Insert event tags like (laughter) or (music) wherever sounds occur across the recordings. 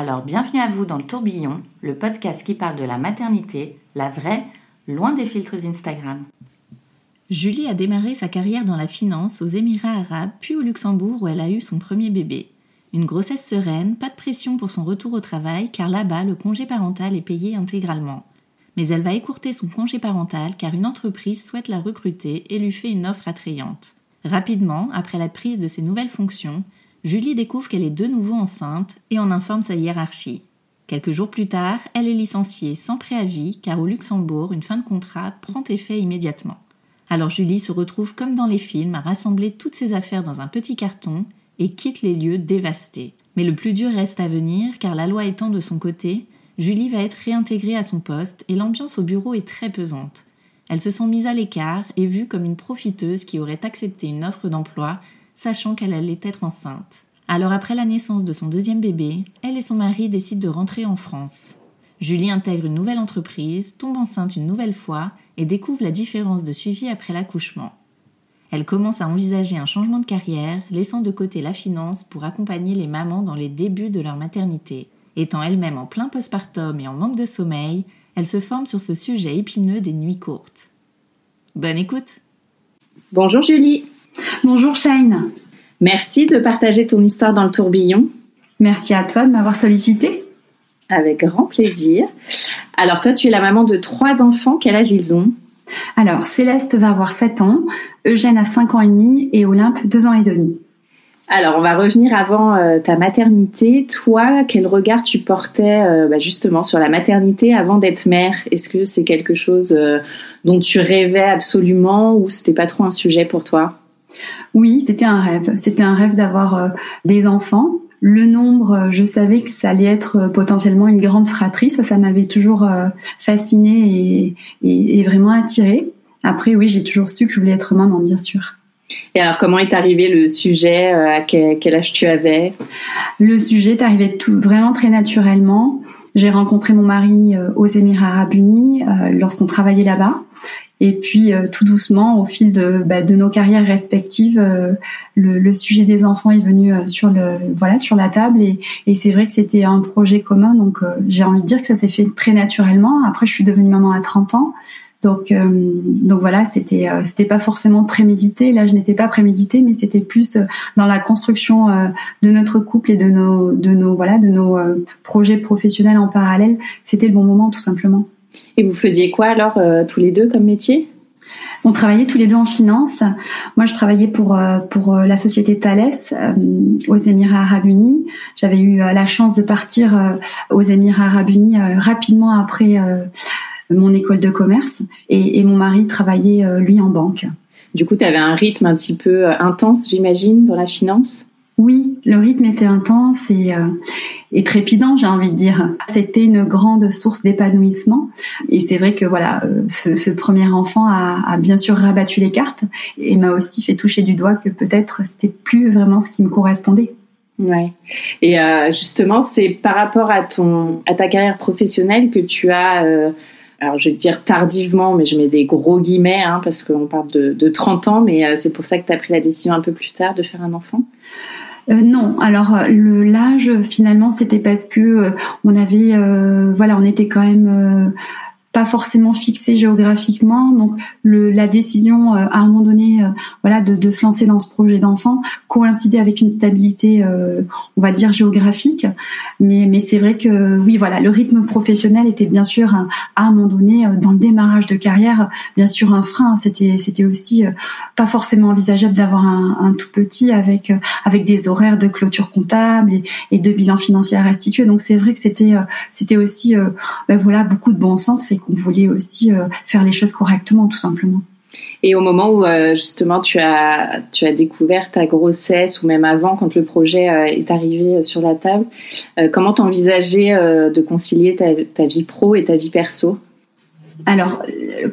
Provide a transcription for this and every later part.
Alors bienvenue à vous dans le tourbillon, le podcast qui parle de la maternité, la vraie, loin des filtres Instagram. Julie a démarré sa carrière dans la finance aux Émirats arabes puis au Luxembourg où elle a eu son premier bébé. Une grossesse sereine, pas de pression pour son retour au travail car là-bas le congé parental est payé intégralement. Mais elle va écourter son congé parental car une entreprise souhaite la recruter et lui fait une offre attrayante. Rapidement, après la prise de ses nouvelles fonctions, Julie découvre qu'elle est de nouveau enceinte et en informe sa hiérarchie. Quelques jours plus tard, elle est licenciée sans préavis car au Luxembourg, une fin de contrat prend effet immédiatement. Alors Julie se retrouve comme dans les films à rassembler toutes ses affaires dans un petit carton et quitte les lieux dévastés. Mais le plus dur reste à venir car la loi étant de son côté, Julie va être réintégrée à son poste et l'ambiance au bureau est très pesante. Elle se sent mise à l'écart et vue comme une profiteuse qui aurait accepté une offre d'emploi, sachant qu'elle allait être enceinte. Alors après la naissance de son deuxième bébé, elle et son mari décident de rentrer en France. Julie intègre une nouvelle entreprise, tombe enceinte une nouvelle fois et découvre la différence de suivi après l'accouchement. Elle commence à envisager un changement de carrière, laissant de côté la finance pour accompagner les mamans dans les débuts de leur maternité. Étant elle-même en plein postpartum et en manque de sommeil, elle se forme sur ce sujet épineux des nuits courtes. Bonne écoute Bonjour Julie Bonjour Shine Merci de partager ton histoire dans le tourbillon. Merci à toi de m'avoir sollicité. Avec grand plaisir. Alors toi, tu es la maman de trois enfants. Quel âge ils ont? Alors, Céleste va avoir 7 ans, Eugène a 5 ans et demi et Olympe 2 ans et demi. Alors, on va revenir avant euh, ta maternité. Toi, quel regard tu portais euh, bah, justement sur la maternité avant d'être mère? Est-ce que c'est quelque chose euh, dont tu rêvais absolument ou c'était pas trop un sujet pour toi? Oui, c'était un rêve. C'était un rêve d'avoir des enfants. Le nombre, je savais que ça allait être potentiellement une grande fratrie. Ça, ça m'avait toujours fasciné et, et, et vraiment attiré. Après, oui, j'ai toujours su que je voulais être maman, bien sûr. Et alors, comment est arrivé le sujet euh, À quel, âge tu avais? Le sujet est arrivé tout, vraiment très naturellement. J'ai rencontré mon mari euh, aux Émirats Arabes Unis euh, lorsqu'on travaillait là-bas. Et puis tout doucement, au fil de, bah, de nos carrières respectives, le, le, sujet des enfants est venu sur le voilà sur la table et, et c'est vrai que c'était un projet commun. Donc j'ai envie de dire que ça s'est fait très naturellement. Après, je suis devenue maman à 30 ans, donc, euh, donc voilà, c'était euh, c'était pas forcément prémédité. Là, je n'étais pas prémédité, mais c'était plus euh, dans la construction de notre couple et de nos de nos voilà de nos projets professionnels en parallèle. C'était le bon moment, tout simplement. Et vous faisiez quoi alors tous les deux comme métier? On travaillait tous les deux en finance. Moi, je travaillais pour pour la société Thales aux Émirats Arabes Unis. J'avais eu la chance de partir aux Émirats Arabes Unis rapidement après mon école de commerce et, mon mari travaillait euh, lui en banque. Du coup, tu avais un rythme un petit peu euh, intense, j'imagine, dans la finance? Oui, le rythme était intense et, euh, et trépidant, j'ai envie de dire. C'était une grande source d'épanouissement. Et c'est vrai que voilà, ce, premier enfant a, bien sûr rabattu les cartes et m'a aussi fait toucher du doigt que peut-être c'était plus vraiment ce qui me correspondait. Ouais. Et justement, c'est par rapport à ton à ta carrière professionnelle que tu as alors je vais dire tardivement, mais je mets des gros guillemets, hein, parce qu'on parle de, de, 30 ans, mais euh, c'est pour ça que tu as pris la décision un peu plus tard de faire un enfant? Euh, non, alors euh, le l'âge finalement c'était parce que on avait voilà on était quand même pas forcément fixé géographiquement. Donc le, la décision euh, à un moment donné, euh, voilà, de, de, se lancer dans ce projet d'enfant coïncidait avec une stabilité, euh, on va dire géographique. Mais, mais c'est vrai que oui, voilà, le rythme professionnel était bien sûr à un moment donné dans le démarrage de carrière, bien sûr un frein. C'était c'était aussi pas forcément envisageable d'avoir un, un, tout petit avec avec des horaires de clôture comptable et, et de bilan financier à restituer. Donc c'est vrai que c'était c'était aussi ben, voilà beaucoup de bon sens qu'on voulait aussi euh, faire les choses correctement, tout simplement. Et au moment où euh, justement tu as tu as découvert ta grossesse ou même avant quand le projet euh, est arrivé sur la table, comment t'envisageais de concilier ta, vie pro et ta vie perso? Alors,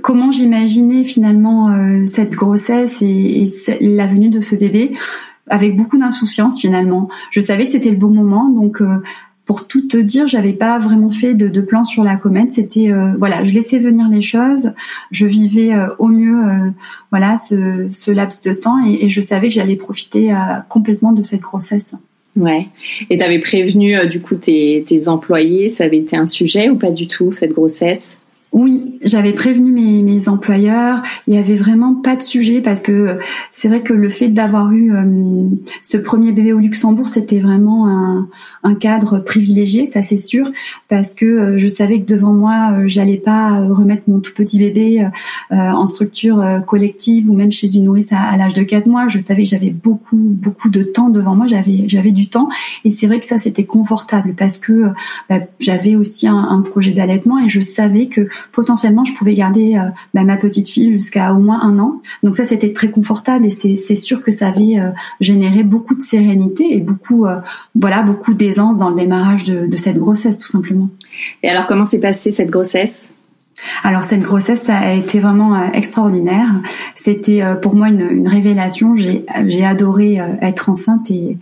comment j'imaginais finalement cette grossesse et, et, la venue de ce bébé? Avec beaucoup d'insouciance finalement. Je savais que c'était le bon moment, donc pour tout te dire, j'avais pas vraiment fait de, plan sur la comète. C'était euh, voilà, je laissais venir les choses, je vivais euh, au mieux euh, voilà ce, laps de temps et, je savais que j'allais profiter complètement de cette grossesse. Ouais. Et tu avais prévenu du coup tes, tes employés, ça avait été un sujet ou pas du tout cette grossesse? Oui, j'avais prévenu mes, mes, employeurs. Il y avait vraiment pas de sujet parce que c'est vrai que le fait d'avoir eu euh, ce premier bébé au Luxembourg, c'était vraiment un, un, cadre privilégié, ça c'est sûr, parce que euh, je savais que devant moi, euh, j'allais pas remettre mon tout petit bébé en structure collective ou même chez une nourrice à, l'âge de 4 mois. Je savais que j'avais beaucoup beaucoup de temps devant moi. J'avais j'avais du temps et c'est vrai que ça c'était confortable parce que bah, j'avais aussi un, un projet d'allaitement et je savais que potentiellement je pouvais garder euh, bah, ma petite fille jusqu'à au moins un an. Donc ça c'était très confortable et c'est sûr que ça avait euh, généré beaucoup de sérénité et beaucoup euh, voilà beaucoup d'aisance dans le démarrage de, de cette grossesse tout simplement. Et alors comment s'est passée cette grossesse? Alors cette grossesse ça a été vraiment extraordinaire. C'était pour moi une, une révélation. J'ai adoré être enceinte et,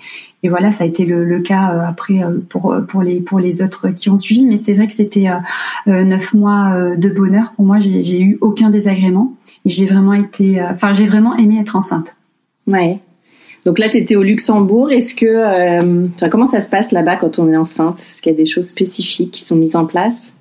et voilà, ça a été le, cas euh, après euh, pour pour les pour les autres qui ont suivi. Mais c'est vrai que c'était euh, neuf mois de bonheur pour moi. J'ai eu aucun désagrément j'ai vraiment été, enfin j'ai vraiment aimé être enceinte. Ouais. Donc là, tu étais au Luxembourg. Est-ce que, comment ça se passe là-bas quand on est enceinte? Est-ce qu'il y a des choses spécifiques qui sont mises en place?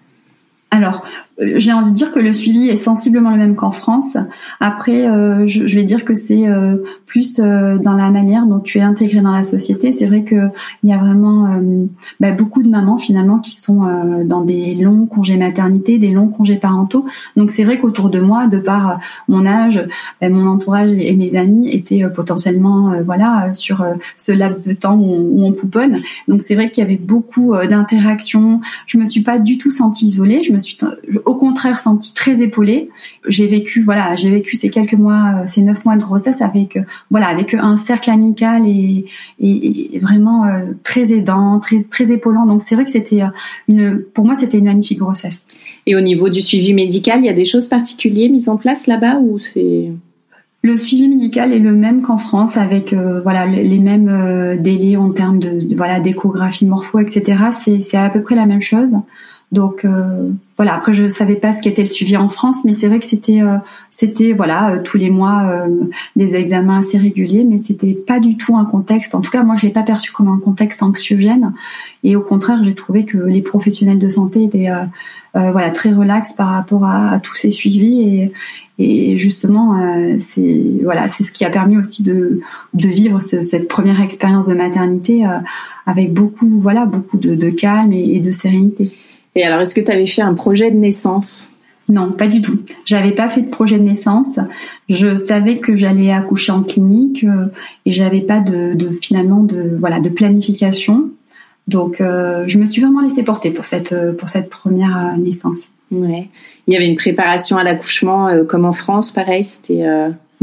Alors, euh, j'ai envie de dire que le suivi est sensiblement le même qu'en France. Après, euh, je, je, vais dire que c'est euh, plus euh, dans la manière dont tu es intégré dans la société. C'est vrai que il y a vraiment euh, bah, beaucoup de mamans finalement qui sont dans des longs congés maternité, des longs congés parentaux. Donc c'est vrai qu'autour de moi, de par mon âge, bah, mon entourage et mes amis étaient potentiellement voilà sur ce laps de temps où on, où on pouponne. Donc c'est vrai qu'il y avait beaucoup d'interactions. Je me suis pas du tout sentie isolée. Je me suis au contraire senti très épaulée. J'ai vécu, voilà, j'ai vécu ces quelques mois, euh, ces neuf mois de grossesse avec, euh, voilà, avec un cercle amical et, et, vraiment euh, très aidant, très très épaulant. Donc c'est vrai que c'était une, pour moi, c'était une magnifique grossesse. Et au niveau du suivi médical, il y a des choses particulières mises en place là-bas ou c'est le suivi médical est le même qu'en France, avec voilà les mêmes délais en termes de, de voilà d'échographie, morpho, etc. C'est à peu près la même chose. Donc euh, voilà. Après, je savais pas ce qu'était le suivi en France, mais c'est vrai que c'était euh, c'était voilà euh, tous les mois des examens assez réguliers, mais c'était pas du tout un contexte. En tout cas, moi, je l'ai pas perçu comme un contexte anxiogène. Et au contraire, j'ai trouvé que les professionnels de santé étaient voilà très relax par rapport à, tous ces suivis et, et justement c'est voilà c'est ce qui a permis aussi de de vivre cette première expérience de maternité avec beaucoup voilà beaucoup de, calme et de sérénité. Et alors, est-ce que tu avais fait un projet de naissance? Non, pas du tout. J'avais pas fait de projet de naissance. Je savais que j'allais accoucher en clinique euh, et j'avais pas de, de, finalement de voilà de planification. Donc, euh, je me suis vraiment laissée porter pour cette euh, pour cette première naissance. Ouais. Il y avait une préparation à l'accouchement comme en France, pareil. C'était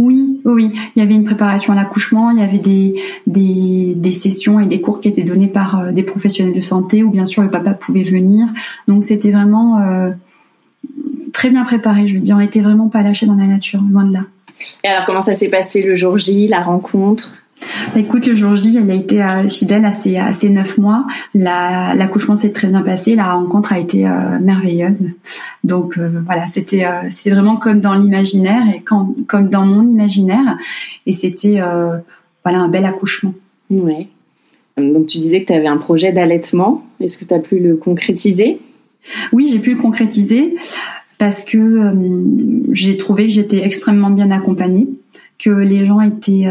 oui, oui, il y avait une préparation à l'accouchement, il y avait des, sessions et des cours qui étaient donnés par euh, des professionnels de santé où bien sûr le papa pouvait venir. Donc c'était vraiment euh, très bien préparé, je veux dire, on était vraiment pas lâchés dans la nature, loin de là. Et alors comment ça s'est passé le jour J, la rencontre? Écoute, le jour J, elle a été euh, fidèle à ses, à ses neuf mois. L'accouchement s'est très bien passé. La rencontre a été euh, merveilleuse. Donc euh, voilà, c'était c'est vraiment comme dans l'imaginaire et quand, comme dans mon imaginaire. Et c'était voilà un bel accouchement. Ouais. Donc tu disais que tu avais un projet d'allaitement. Est-ce que tu as pu le concrétiser? Oui, j'ai pu le concrétiser. parce que j'ai trouvé que j'étais extrêmement bien accompagnée, que les gens étaient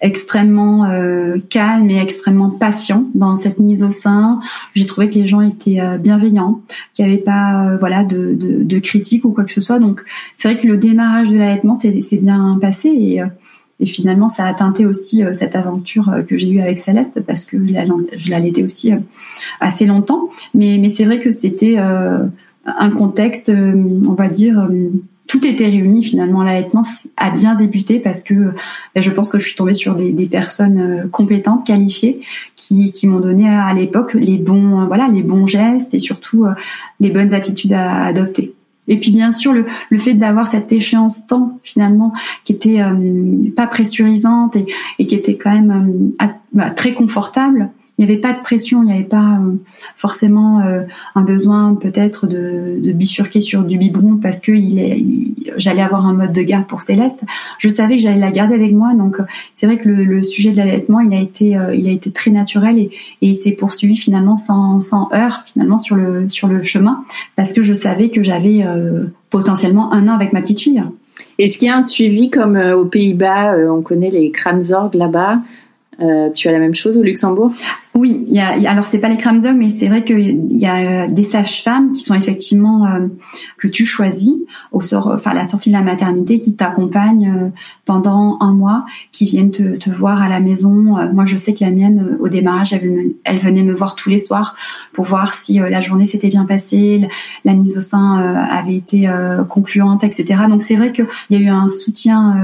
extrêmement euh, calme et extrêmement patient dans cette mise au sein. J'ai trouvé que les gens étaient euh, bienveillants, qu'il n'y avait pas euh, voilà de, de, de critiques ou quoi que ce soit. Donc c'est vrai que le démarrage de l'allaitement s'est bien passé et, et finalement ça a teinté aussi cette aventure que j'ai eue avec Céleste parce que je l'allaitais aussi assez longtemps. Mais, mais c'est vrai que c'était un contexte, on va dire tout était réuni finalement. L'allaitement a bien débuté parce que ben, je pense que je suis tombée sur des, personnes euh, compétentes, qualifiées, qui, m'ont donné à, l'époque les bons, voilà, les bons gestes et surtout euh, les bonnes attitudes à, adopter. Et puis bien sûr le, fait d'avoir cette échéance temps finalement qui était euh, pas pressurisante et, qui était quand même bah, très confortable il n'y avait pas de pression, il n'y avait pas euh, forcément euh, un besoin peut-être de, de, bifurquer sur du biberon parce que j'allais avoir un mode de garde pour Céleste. Je savais que j'allais la garder avec moi, donc euh, c'est vrai que le, sujet de l'allaitement, il a été, il a été très naturel et, et il s'est poursuivi finalement sans, sans heurts finalement sur le sur le chemin parce que je savais que j'avais potentiellement un an avec ma petite fille. Est-ce qu'il y a un suivi comme aux Pays-Bas On connaît les Kramzorg là-bas. tu as la même chose au Luxembourg? Oui, il y a, alors c'est pas les Kramzog, mais c'est vrai qu'il y a euh, des sages-femmes qui sont effectivement euh, que tu choisis au sort, enfin la sortie de la maternité, qui t'accompagnent euh, pendant un mois, qui viennent te, voir à la maison. moi, je sais que la mienne, au démarrage, elle, venait me voir tous les soirs pour voir si la journée s'était bien passée, la, mise au sein avait été concluante, etc. Donc c'est vrai qu'il y a eu un soutien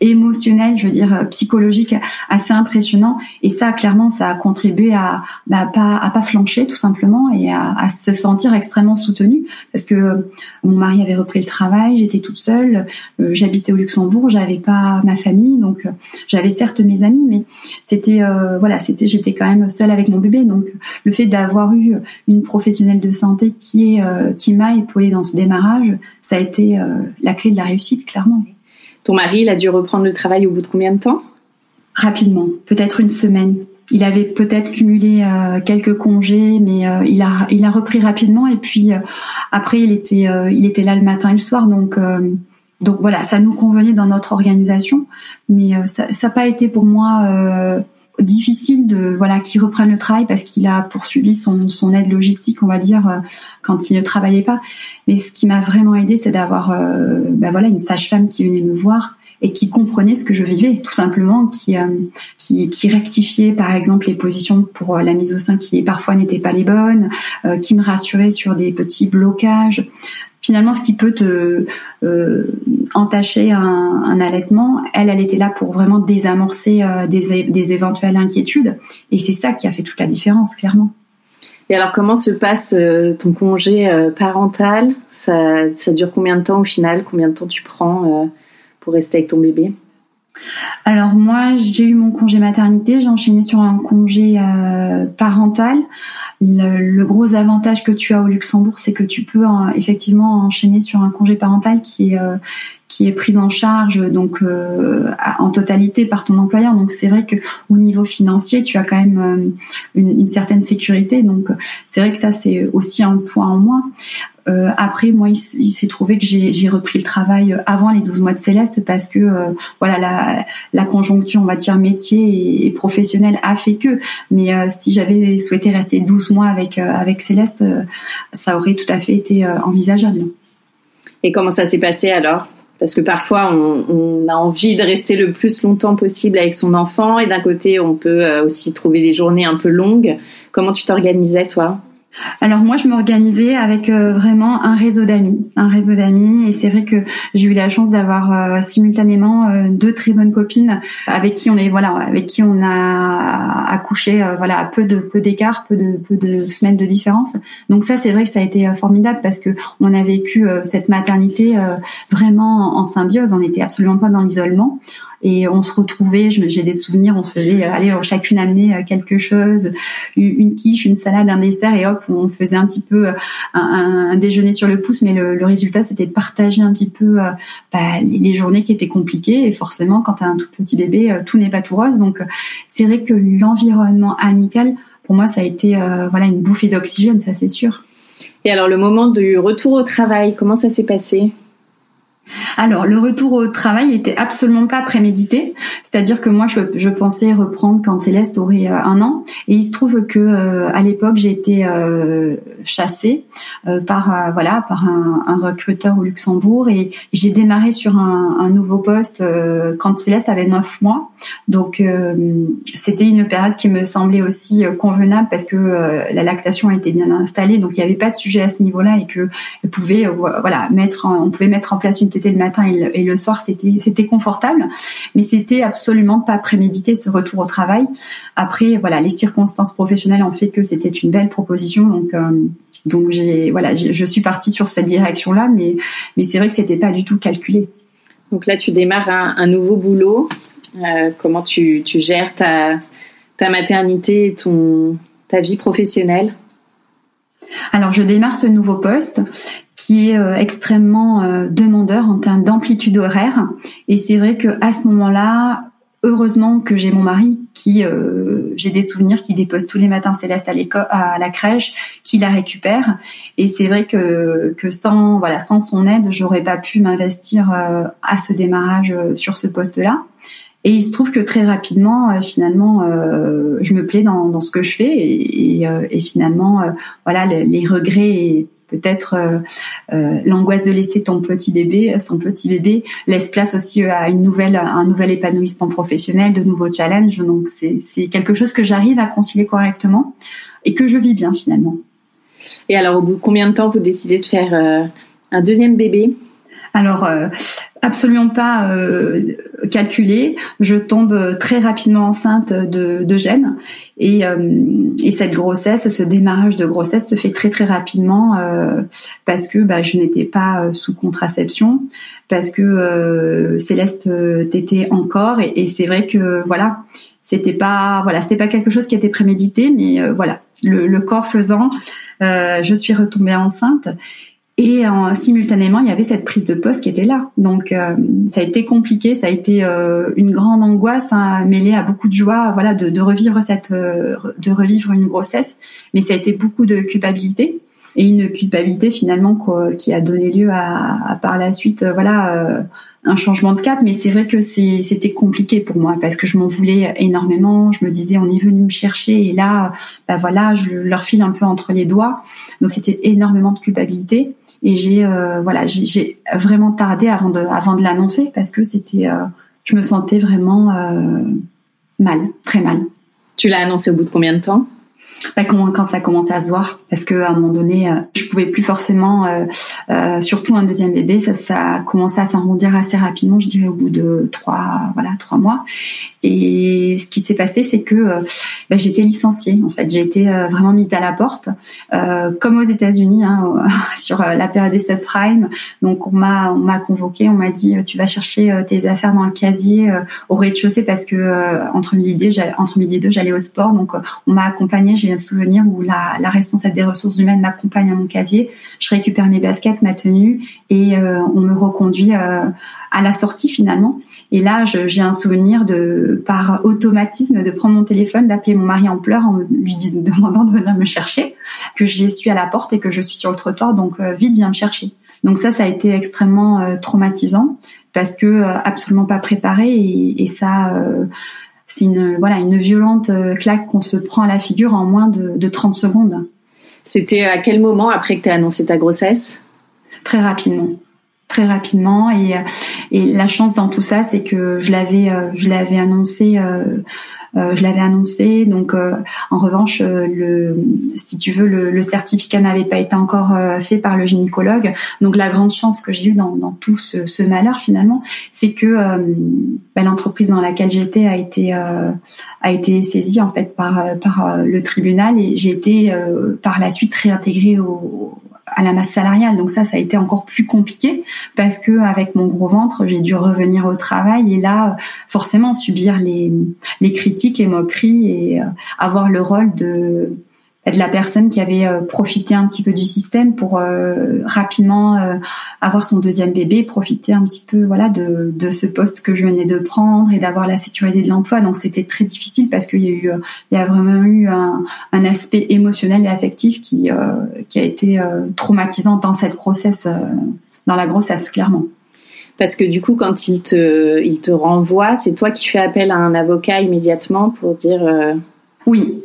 émotionnel, je veux dire psychologique, assez impressionnant, et ça, clairement, ça a contribué à bah, pas à pas flancher tout simplement et à, à, se sentir extrêmement soutenue parce que euh, mon mari avait repris le travail, j'étais toute seule, euh, j'habitais au Luxembourg, j'avais pas ma famille donc euh, j'avais certes mes amis mais c'était voilà c'était j'étais quand même seule avec mon bébé donc le fait d'avoir eu une professionnelle de santé qui est qui m'a épaulée dans ce démarrage ça a été la clé de la réussite clairement. Ton mari il a dû reprendre le travail au bout de combien de temps? Rapidement, peut-être une semaine il avait peut-être cumulé euh, quelques congés, mais euh, il a il a repris rapidement et puis euh, après il était il était là le matin et le soir. Donc donc voilà ça nous convenait dans notre organisation, mais ça n'a pas été pour moi difficile de voilà qu'il reprenne le travail parce qu'il a poursuivi son, son aide logistique on va dire quand il ne travaillait pas. Mais ce qui m'a vraiment aidé c'est d'avoir ben voilà une sage-femme qui venait me voir et qui comprenait ce que je vivais, tout simplement, qui, euh, qui, qui, rectifiait par exemple les positions pour euh, la mise au sein qui parfois n'étaient pas les bonnes, euh, qui me rassurait sur des petits blocages. Finalement, ce qui peut te entacher un, un, allaitement, elle, elle était là pour vraiment désamorcer des, des éventuelles inquiétudes, et c'est ça qui a fait toute la différence, clairement. Et alors, comment se passe ton congé parental? Ça, ça, dure combien de temps au final? Combien de temps tu prends pour rester avec ton bébé alors moi, j'ai eu mon congé maternité, j'ai enchaîné sur un congé euh, parental. Le, gros avantage que tu as au Luxembourg, c'est que tu peux euh, effectivement enchaîner sur un congé parental qui est euh, qui est pris en charge donc en totalité par ton employeur. Donc c'est vrai que au niveau financier, tu as quand même une, une, certaine sécurité. Donc c'est vrai que ça c'est aussi un point en moins. Euh, après, moi, il, s'est trouvé que j'ai repris le travail avant les 12 mois de Céleste parce que euh, voilà la, la, conjoncture, on va dire métier et, professionnel a fait que. Mais euh, si j'avais souhaité rester 12 mois avec avec Céleste, ça aurait tout à fait été envisageable. Et comment ça s'est passé alors? Parce que parfois on, on, a envie de rester le plus longtemps possible avec son enfant et d'un côté on peut aussi trouver des journées un peu longues. Comment tu t'organisais toi? Alors moi, je m'organisais avec euh, vraiment un réseau d'amis, un réseau d'amis, et c'est vrai que j'ai eu la chance d'avoir euh, simultanément euh, deux très bonnes copines avec qui on est voilà, avec qui on a accouché voilà à peu de peu d'écart, peu de peu de semaines de différence. Donc ça, c'est vrai que ça a été formidable parce que on a vécu cette maternité vraiment en symbiose. On n'était absolument pas dans l'isolement et on se retrouvait. J'ai des souvenirs, on se faisait euh, aller chacune amener euh, quelque chose, une quiche, une salade, un dessert et hop, on faisait un petit peu euh, un, déjeuner sur le pouce. Mais le, résultat, c'était de partager un petit peu bah, les journées qui étaient compliquées. Et forcément, quand tu as un tout petit bébé, tout n'est pas tout rose. Donc c'est vrai que l'environnement amical, pour moi, ça a été voilà une bouffée d'oxygène, ça c'est sûr. Et alors le moment du retour au travail, comment ça s'est passé? Alors, le retour au travail était absolument pas prémédité. C'est-à-dire que moi, je, pensais reprendre quand Céleste aurait euh, un an. Et il se trouve que euh, à l'époque, j'ai été euh, chassée par voilà par un, recruteur au Luxembourg et j'ai démarré sur un, nouveau poste quand Céleste avait neuf mois. Donc, c'était une période qui me semblait aussi convenable parce que la lactation était bien installée, donc il n'y avait pas de sujet à ce niveau-là et que pouvait voilà mettre on pouvait mettre en place une le matin et le, soir, c'était c'était confortable, mais c'était absolument pas prémédité ce retour au travail. Après, voilà, les circonstances professionnelles ont fait que c'était une belle proposition, donc euh, donc j'ai voilà, je suis partie sur cette direction-là, mais mais c'est vrai que c'était pas du tout calculé. Donc là, tu démarres un, nouveau boulot. Euh, comment tu, tu gères ta ta maternité et ton ta vie professionnelle? Alors je démarre ce nouveau poste qui est euh, extrêmement euh, demandeur en termes d'amplitude horaire. Et c'est vrai que à ce moment-là, heureusement que j'ai mon mari qui, euh, j'ai des souvenirs qui dépose tous les matins Céleste à la crèche, qui la récupère. Et c'est vrai que sans son aide, j'aurais pas pu m'investir à ce démarrage sur ce poste-là. Et il se trouve que très rapidement, finalement, je me plais dans, dans ce que je fais et, et, finalement, voilà, les, les regrets peut-être euh, euh, l'angoisse de laisser ton petit bébé, son petit bébé, laisse place aussi euh, à une nouvelle, un nouvel épanouissement professionnel, de nouveaux challenges. Donc c'est quelque chose que j'arrive à concilier correctement et que je vis bien finalement. Et alors au bout de combien de temps vous décidez de faire un deuxième bébé? Alors, absolument pas euh, calculé. Je tombe très rapidement enceinte de, de et, euh, et, cette grossesse, ce démarrage de grossesse se fait très très rapidement euh, parce que bah, je n'étais pas euh, sous contraception, parce que euh, Céleste t'était encore. Et, et c'est vrai que voilà, c'était pas voilà, c'était pas quelque chose qui était prémédité, mais voilà, le, le corps faisant, je suis retombée enceinte et en, simultanément, il y avait cette prise de poste qui était là. Donc, euh, ça a été compliqué, ça a été euh, une grande angoisse hein, mêlée à beaucoup de joie, voilà, de, de revivre cette, euh, de revivre une grossesse. Mais ça a été beaucoup de culpabilité et une culpabilité finalement quoi, qui a donné lieu à, à par la suite, voilà, un changement de cap. Mais c'est vrai que c'était compliqué pour moi parce que je m'en voulais énormément. Je me disais, on est venu me chercher et là, bah voilà, je leur file un peu entre les doigts. Donc, c'était énormément de culpabilité. Et j'ai euh, voilà, j'ai vraiment tardé avant de avant de l'annoncer parce que c'était, euh, je me sentais vraiment euh, mal, très mal. Tu l'as annoncé au bout de combien de temps? Bah, quand, quand ça commençait à se voir, parce que à un moment donné, euh, je pouvais plus forcément, euh, euh, surtout un deuxième bébé, ça, ça a commencé à s'arrondir assez rapidement, je dirais au bout de trois, voilà, trois mois. Et ce qui s'est passé, c'est que euh, bah, j'étais licenciée. En fait, j'ai été vraiment mise à la porte, comme aux États-Unis, hein, (laughs) sur la période des subprimes. Donc on m'a, on m'a convoqué, on m'a dit, tu vas chercher tes affaires dans le casier au rez-de-chaussée parce que entre midi et deux, j'allais au sport. Donc on m'a accompagnée. J'ai souvenir où la, responsable des ressources humaines m'accompagne à mon casier. Je récupère mes baskets, ma tenue et euh, on me reconduit euh, à la sortie finalement. Et là, j'ai un souvenir de, par automatisme, de prendre mon téléphone, d'appeler mon mari en pleurs en lui (laughs) demandant de venir me chercher, que j'y suis à la porte et que je suis sur le trottoir, donc euh, vite viens me chercher. Donc ça, ça a été extrêmement traumatisant parce que absolument pas préparé et ça c'est une voilà une violente euh, claque qu'on se prend à la figure en moins de, de 30 secondes. C'était à quel moment après que tu as annoncé ta grossesse? Très rapidement très rapidement et, et la chance dans tout ça c'est que je l'avais euh, je l'avais annoncé euh, euh, je l'avais annoncé. Donc, euh, en revanche, euh, le, si tu veux, le, le certificat n'avait pas été encore fait par le gynécologue. Donc, la grande chance que j'ai eue dans, dans, tout ce, ce, malheur finalement, c'est que bah, l'entreprise dans laquelle j'étais a été a été saisie en fait par par le tribunal et j'ai été par la suite réintégrée au, à la masse salariale. Donc ça, ça a été encore plus compliqué parce que avec mon gros ventre, j'ai dû revenir au travail et là, forcément, subir les, les critiques, les moqueries et euh, avoir le rôle de de la personne qui avait euh, profité un petit peu du système pour euh, rapidement euh, avoir son deuxième bébé, profiter un petit peu voilà de, de ce poste que je venais de prendre et d'avoir la sécurité de l'emploi. Donc c'était très difficile parce qu'il y a eu il y a vraiment eu un, un aspect émotionnel et affectif qui qui a été traumatisant dans cette grossesse dans la grossesse clairement. Parce que du coup, quand il te, il te renvoie, c'est toi qui fais appel à un avocat immédiatement pour dire. Oui,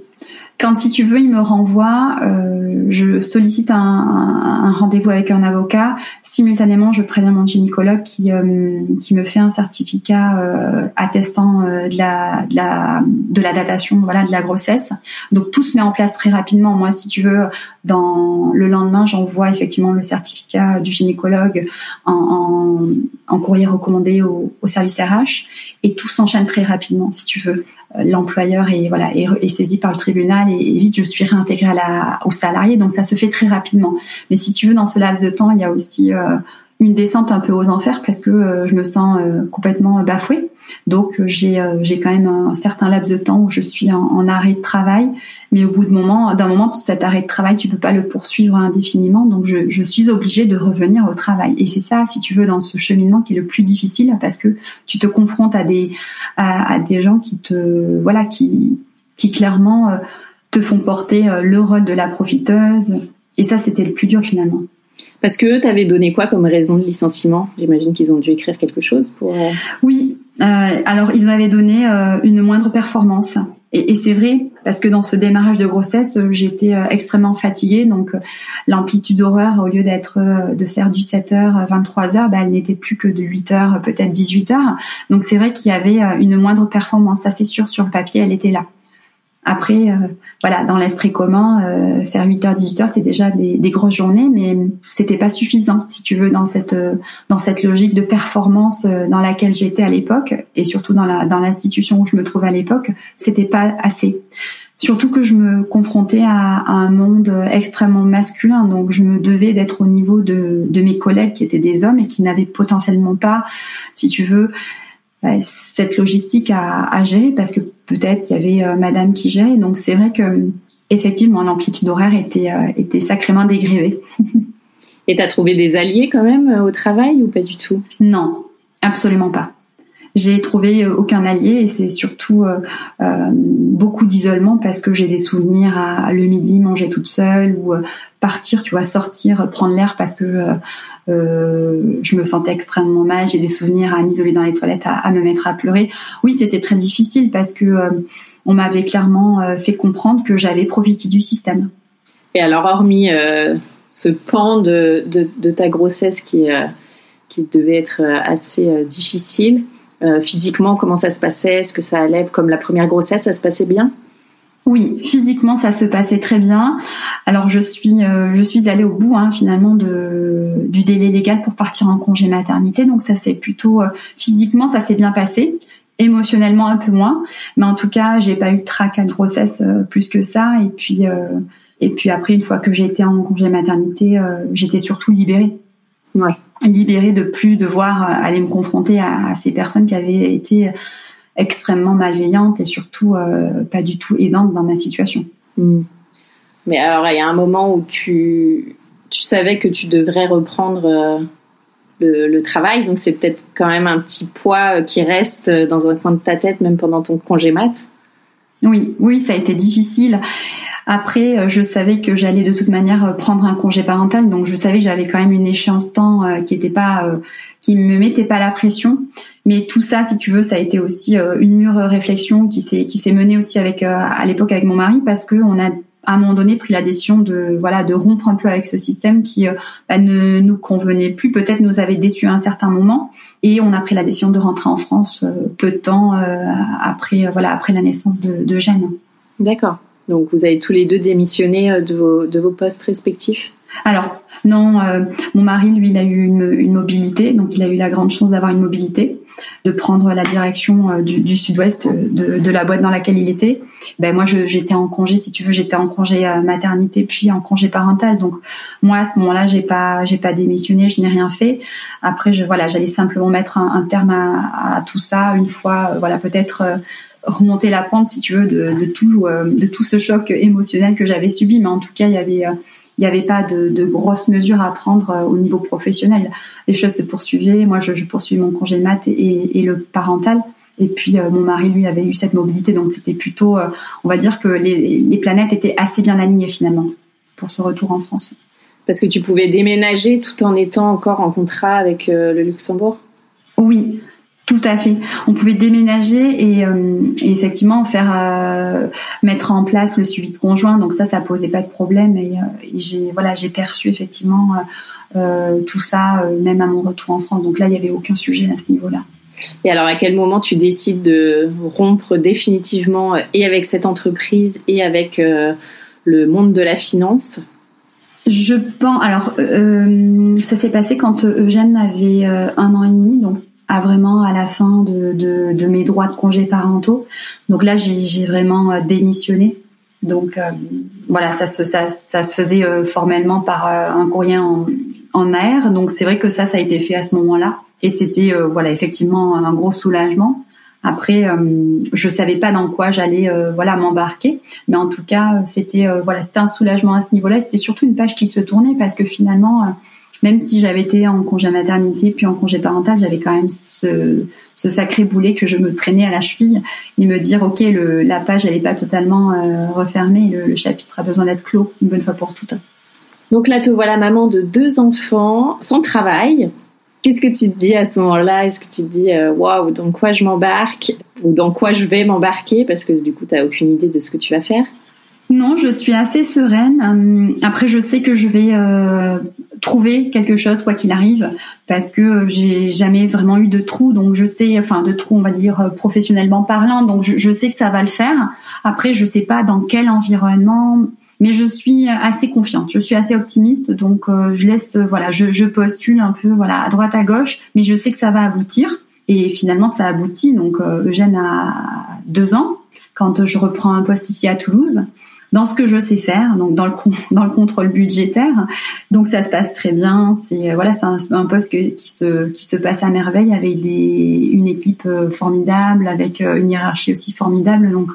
quand si tu veux, il me renvoie, euh, je sollicite un, rendez-vous avec un avocat. Simultanément, je préviens mon gynécologue qui euh, qui me fait un certificat euh, attestant de la, de la datation, voilà, de la grossesse. Donc tout se met en place très rapidement. Moi, si tu veux, dans le lendemain, j'envoie effectivement le certificat du gynécologue en courrier recommandé au, au service RH, et tout s'enchaîne très rapidement, si tu veux l'employeur est voilà est, saisi par le tribunal et, vite je suis réintégrée à la, au salarié donc ça se fait très rapidement mais si tu veux dans ce laps de temps il y a aussi euh, une descente un peu aux enfers parce que euh, je me sens euh, complètement bafouée. Donc j'ai j'ai quand même un certain laps de temps où je suis en, arrêt de travail, mais au bout de moment d'un moment cet arrêt de travail tu peux pas le poursuivre indéfiniment, donc je, suis obligée de revenir au travail. Et c'est ça, si tu veux, dans ce cheminement qui est le plus difficile parce que tu te confrontes à des à des gens qui te voilà qui qui clairement te font porter le rôle de la profiteuse. Et ça, c'était le plus dur finalement. Parce que tu avais donné quoi comme raison de licenciement? J'imagine qu'ils ont dû écrire quelque chose pour. Euh, oui, euh, alors ils avaient donné euh, une moindre performance. Et, et c'est vrai, parce que dans ce démarrage de grossesse, j'étais extrêmement fatiguée. Donc l'amplitude d'horreur, au lieu d'être de faire du 7h, 23h, bah, elle n'était plus que de 8h, peut-être 18h. Donc c'est vrai qu'il y avait une moindre performance. Ça c'est sûr, sur le papier, elle était là. Après, euh, voilà, dans l'esprit commun, euh, faire 8 heures, 18 heures, c'est déjà des, des, grosses journées, mais c'était pas suffisant, si tu veux, dans cette euh, dans cette logique de performance dans laquelle j'étais à l'époque, et surtout dans la dans l'institution où je me trouvais à l'époque, c'était pas assez. Surtout que je me confrontais à, à, un monde extrêmement masculin, donc je me devais d'être au niveau de, de mes collègues qui étaient des hommes et qui n'avaient potentiellement pas, si tu veux, cette logistique à, à gérer parce que peut-être qu'il y avait euh, Madame qui gérait. Donc c'est vrai que effectivement l'amplitude horaire était euh, était sacrément dégrivée. (laughs) Et t'as trouvé des alliés quand même euh, au travail ou pas du tout? Non, absolument pas. J'ai trouvé aucun allié et c'est surtout euh, beaucoup d'isolement parce que j'ai des souvenirs à, le midi manger toute seule ou partir, tu vois, sortir, prendre l'air parce que euh, je me sentais extrêmement mal. J'ai des souvenirs à m'isoler dans les toilettes, à, me mettre à pleurer. Oui, c'était très difficile parce que euh, on m'avait clairement euh, fait comprendre que j'avais profité du système. Et alors, hormis ce pan de, de, ta grossesse qui, qui devait être assez difficile, physiquement, comment ça se passait? Est-ce que ça allait comme la première grossesse Ça se passait bien? Oui, physiquement ça se passait très bien. Alors je suis euh, je suis allée au bout hein, finalement du délai légal pour partir en congé maternité. Donc ça c'est plutôt euh, physiquement ça s'est bien passé, émotionnellement un peu moins, mais en tout cas j'ai pas eu de tracas de grossesse euh, plus que ça. Et puis et puis après une fois que j'étais en congé maternité, j'étais surtout libérée. Ouais. Libérée de plus devoir aller me confronter à, à ces personnes qui avaient été extrêmement malveillante et surtout euh, pas du tout aidante dans ma situation. Hmm. Mais alors, il y a un moment où tu, tu savais que tu devrais reprendre euh, le, le, travail, donc c'est peut-être quand même un petit poids euh, qui reste dans un coin de ta tête, même pendant ton congé mat? Oui, oui, ça a été difficile. Après, euh, je savais que j'allais de toute manière euh, prendre un congé parental, donc je savais que j'avais quand même une échéance temps euh, qui était pas, qui me mettait pas la pression. Mais tout ça, si tu veux, ça a été aussi une mûre réflexion qui s'est qui s'est menée aussi avec à l'époque avec mon mari parce que on a à un moment donné pris la décision de voilà de rompre un peu avec ce système qui bah, ne nous convenait plus, peut-être nous avait déçus à un certain moment, et on a pris la décision de rentrer en France peu de temps après voilà après la naissance de, de Jeanne. D'accord. Donc vous avez tous les deux démissionné euh, de vos, de vos postes respectifs Alors non, euh, mon mari lui il a eu une, une, mobilité, donc il a eu la grande chance d'avoir une mobilité, de prendre la direction euh, du, du sud-ouest de, de, la boîte dans laquelle il était. Ben moi j'étais en congé, si tu veux, j'étais en congé maternité puis en congé parental. Donc moi à ce moment-là j'ai pas j'ai pas démissionné, je n'ai rien fait. Après je voilà j'allais simplement mettre un, terme à, à, tout ça une fois voilà peut-être remonter la pente, si tu veux, de, tout, de tout ce choc émotionnel que j'avais subi. Mais en tout cas, il y avait il n'y avait pas de, grosses mesures à prendre au niveau professionnel. Les choses se poursuivaient. Moi, je, je poursuivais mon congé mat et, et le parental. Et puis mon mari, lui, avait eu cette mobilité, donc c'était plutôt, on va dire que les, les planètes étaient assez bien alignées finalement pour ce retour en France. Parce que tu pouvais déménager tout en étant encore en contrat avec euh, le Luxembourg? Oui, tout à fait. On pouvait déménager et, euh, effectivement faire euh, mettre en place le suivi de conjoint. Donc ça, ça posait pas de problème. Et, j'ai voilà, j'ai perçu effectivement tout ça même à mon retour en France. Donc là, il y avait aucun sujet à ce niveau-là. Et alors, à quel moment tu décides de rompre définitivement et avec cette entreprise et avec le monde de la finance? Je pense. Alors, euh, ça s'est passé quand Eugène avait euh, un an et demi, donc à vraiment à la fin de, mes droits de congés parentaux. Donc là, j'ai vraiment euh, démissionné. Donc voilà, ça se, ça, se faisait formellement par un courrier en, en air. Donc c'est vrai que ça, ça a été fait à ce moment-là. Et c'était voilà effectivement un gros soulagement. Après, euh, je savais pas dans quoi j'allais euh, voilà m'embarquer, mais en tout cas, c'était euh, voilà, c'était un soulagement à ce niveau-là. C'était surtout une page qui se tournait parce que finalement, même si j'avais été en congé maternité puis en congé parental, j'avais quand même ce, sacré boulet que je me traînais à la cheville et me dire ok, le, la page elle est pas totalement refermée, le, chapitre a besoin d'être clos une bonne fois pour toutes. Donc là, te voilà maman de deux enfants, son travail, Qu'est-ce que tu te dis à ce moment-là? Est-ce que tu te dis euh, waouh, dans quoi je m'embarque? Ou dans quoi je vais m'embarquer? Parce que du coup tu n'as aucune idée de ce que tu vas faire Non, je suis assez sereine. Hum, après, je sais que je vais euh, trouver quelque chose quoi qu'il arrive parce que j'ai jamais vraiment eu de trou, donc je sais, enfin de trou, on va dire euh, professionnellement parlant, donc je, sais que ça va le faire. Après, je sais pas dans quel environnement mais je suis assez confiante, je suis assez optimiste, donc euh, je laisse, euh, voilà, je, je, postule un peu, voilà, à droite à gauche, mais je sais que ça va aboutir. Et finalement, ça aboutit. Donc, Eugène a deux ans quand je reprends un poste ici à Toulouse dans ce que je sais faire, donc dans le (laughs) dans le contrôle budgétaire. Donc ça se passe très bien. C'est voilà, c'est un, poste qui se qui se passe à merveille avec une équipe formidable, avec une hiérarchie aussi formidable. Donc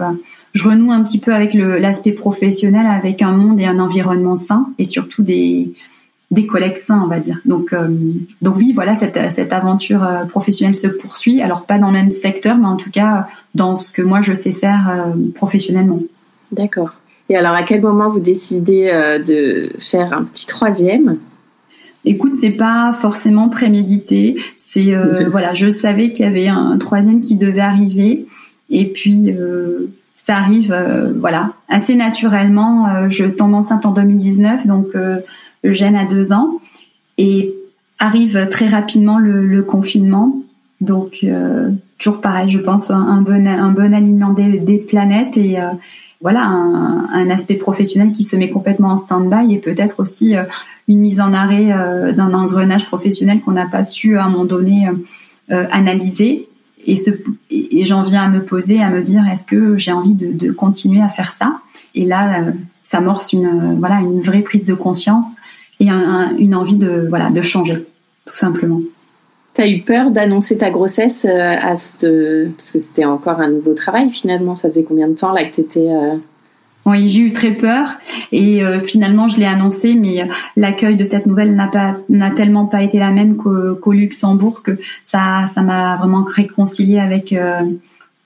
je renoue un petit peu avec l'aspect professionnel, avec un monde et un environnement sain, et surtout des des collègues sains, on va dire. Donc, euh, donc oui, voilà, cette, cette aventure euh, professionnelle se poursuit. Alors pas dans le même secteur, mais en tout cas dans ce que moi je sais faire euh, professionnellement. D'accord. Et alors, à quel moment vous décidez de faire un petit troisième? Écoute, c'est pas forcément prémédité. C'est (laughs) voilà, je savais qu'il y avait un troisième qui devait arriver, et puis ça arrive euh, voilà assez naturellement. Euh, je tombe enceinte en 2019, donc euh, Eugène a deux ans et arrive très rapidement le, confinement. Donc toujours pareil, je pense un, bon un bon alignement des, des planètes et voilà un, aspect professionnel qui se met complètement en stand-by et peut-être aussi une mise en arrêt d'un engrenage professionnel qu'on n'a pas su à un moment donné analyser et, j'en viens à me poser, à me dire est-ce que j'ai envie de, continuer à faire ça? Et là, euh, ça amorce une euh, voilà une vraie prise de conscience et un, une envie de voilà de changer, tout simplement. T'as eu peur d'annoncer ta grossesse euh, à ce parce que c'était encore un nouveau travail finalement. Ça faisait combien de temps là que t'étais oui, j'ai eu très peur et euh, finalement je l'ai annoncé, mais euh, l'accueil de cette nouvelle n'a pas n'a tellement pas été la même qu'au, Luxembourg que ça ça m'a vraiment réconcilié avec euh,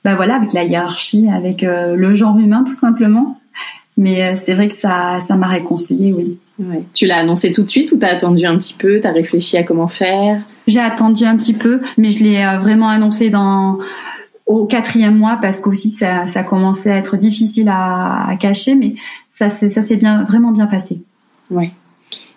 bah voilà avec la hiérarchie, avec le genre humain tout simplement. Mais c'est vrai que ça ça m'a réconcilié, oui. Ouais. Tu l'as annoncé tout de suite ou t'as attendu un petit peu, t'as réfléchi à comment faire? J'ai attendu un petit peu, mais je l'ai vraiment annoncé dans au quatrième mois parce qu'aussi ça, ça commençait à être difficile à, à cacher, mais ça ça s'est bien vraiment bien passé. Ouais.